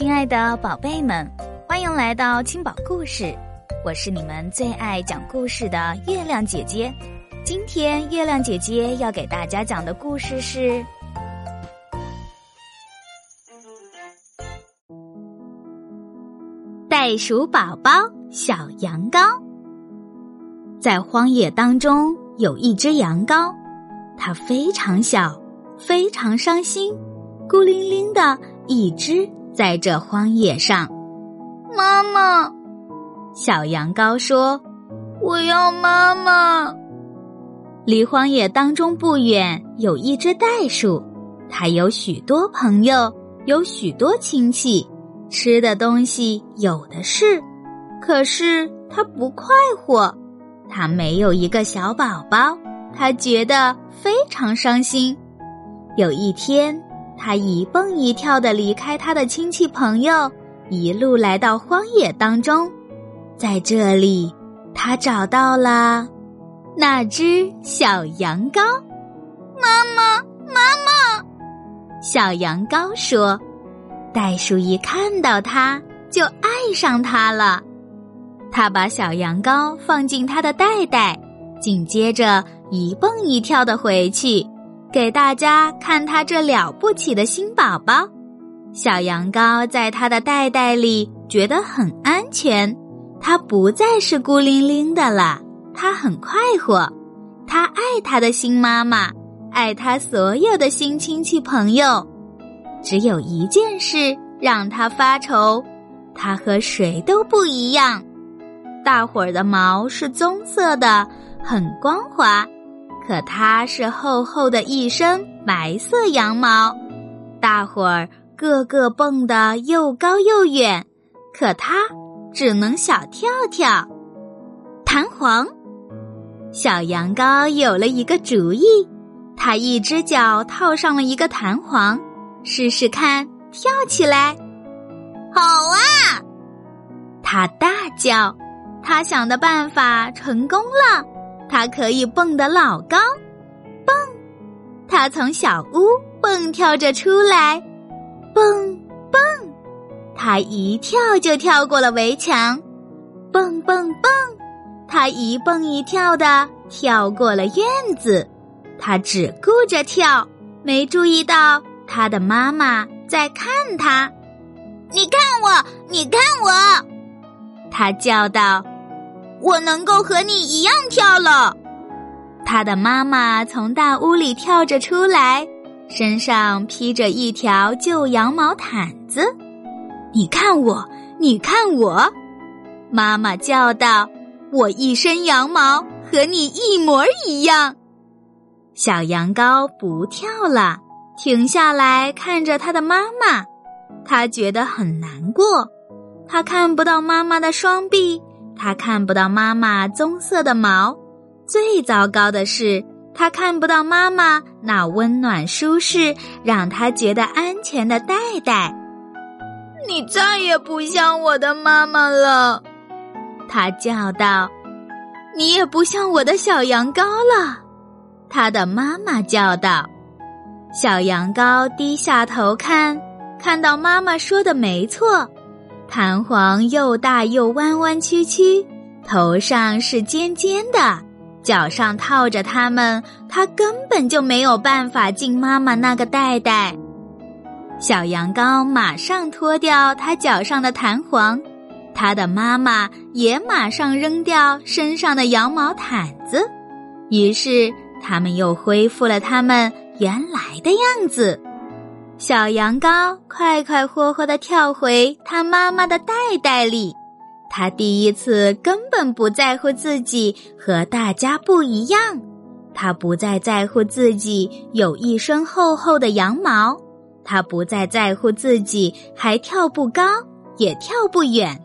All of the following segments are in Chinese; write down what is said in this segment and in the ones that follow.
亲爱的宝贝们，欢迎来到青宝故事，我是你们最爱讲故事的月亮姐姐。今天月亮姐姐要给大家讲的故事是《袋鼠宝宝小羊羔》。在荒野当中有一只羊羔，它非常小，非常伤心，孤零零的一只。在这荒野上，妈妈，小羊羔说：“我要妈妈。”离荒野当中不远有一只袋鼠，它有许多朋友，有许多亲戚，吃的东西有的是，可是它不快活，它没有一个小宝宝，它觉得非常伤心。有一天。他一蹦一跳的离开他的亲戚朋友，一路来到荒野当中，在这里，他找到了那只小羊羔。妈妈，妈妈！小羊羔说：“袋鼠一看到它，就爱上它了。他把小羊羔放进他的袋袋，紧接着一蹦一跳的回去。”给大家看他这了不起的新宝宝，小羊羔在他的袋袋里觉得很安全，它不再是孤零零的了，它很快活，它爱它的新妈妈，爱它所有的新亲戚朋友，只有一件事让它发愁，它和谁都不一样，大伙儿的毛是棕色的，很光滑。可它是厚厚的一身白色羊毛，大伙儿个个蹦得又高又远，可它只能小跳跳。弹簧，小羊羔有了一个主意，它一只脚套上了一个弹簧，试试看跳起来。好啊！它大叫，它想的办法成功了。它可以蹦得老高，蹦！它从小屋蹦跳着出来，蹦蹦！它一跳就跳过了围墙，蹦蹦蹦！它一蹦一跳的跳过了院子，它只顾着跳，没注意到它的妈妈在看它。你看我，你看我！它叫道。我能够和你一样跳了。他的妈妈从大屋里跳着出来，身上披着一条旧羊毛毯子。你看我，你看我，妈妈叫道：“我一身羊毛和你一模一样。”小羊羔不跳了，停下来看着他的妈妈，他觉得很难过。他看不到妈妈的双臂。他看不到妈妈棕色的毛，最糟糕的是，他看不到妈妈那温暖舒适、让他觉得安全的袋袋。你再也不像我的妈妈了，他叫道。你也不像我的小羊羔了，他的妈妈叫道。小羊羔低下头看，看到妈妈说的没错。弹簧又大又弯弯曲曲，头上是尖尖的，脚上套着它们，它根本就没有办法进妈妈那个袋袋。小羊羔马上脱掉它脚上的弹簧，它的妈妈也马上扔掉身上的羊毛毯子，于是它们又恢复了它们原来的样子。小羊羔快快活活的跳回它妈妈的袋袋里，它第一次根本不在乎自己和大家不一样，它不再在乎自己有一身厚厚的羊毛，它不再在乎自己还跳不高也跳不远，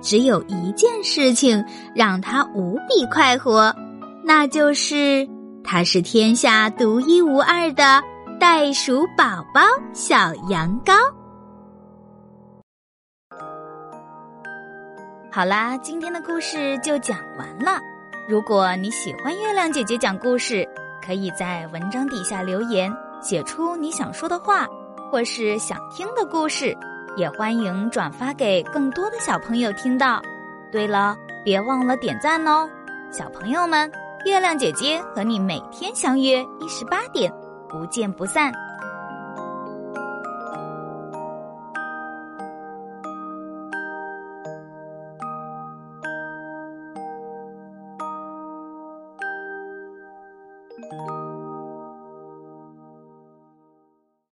只有一件事情让它无比快活，那就是它是天下独一无二的。袋鼠宝宝小羊羔，好啦，今天的故事就讲完了。如果你喜欢月亮姐姐讲故事，可以在文章底下留言，写出你想说的话或是想听的故事。也欢迎转发给更多的小朋友听到。对了，别忘了点赞哦，小朋友们，月亮姐姐和你每天相约一十八点，不见不散。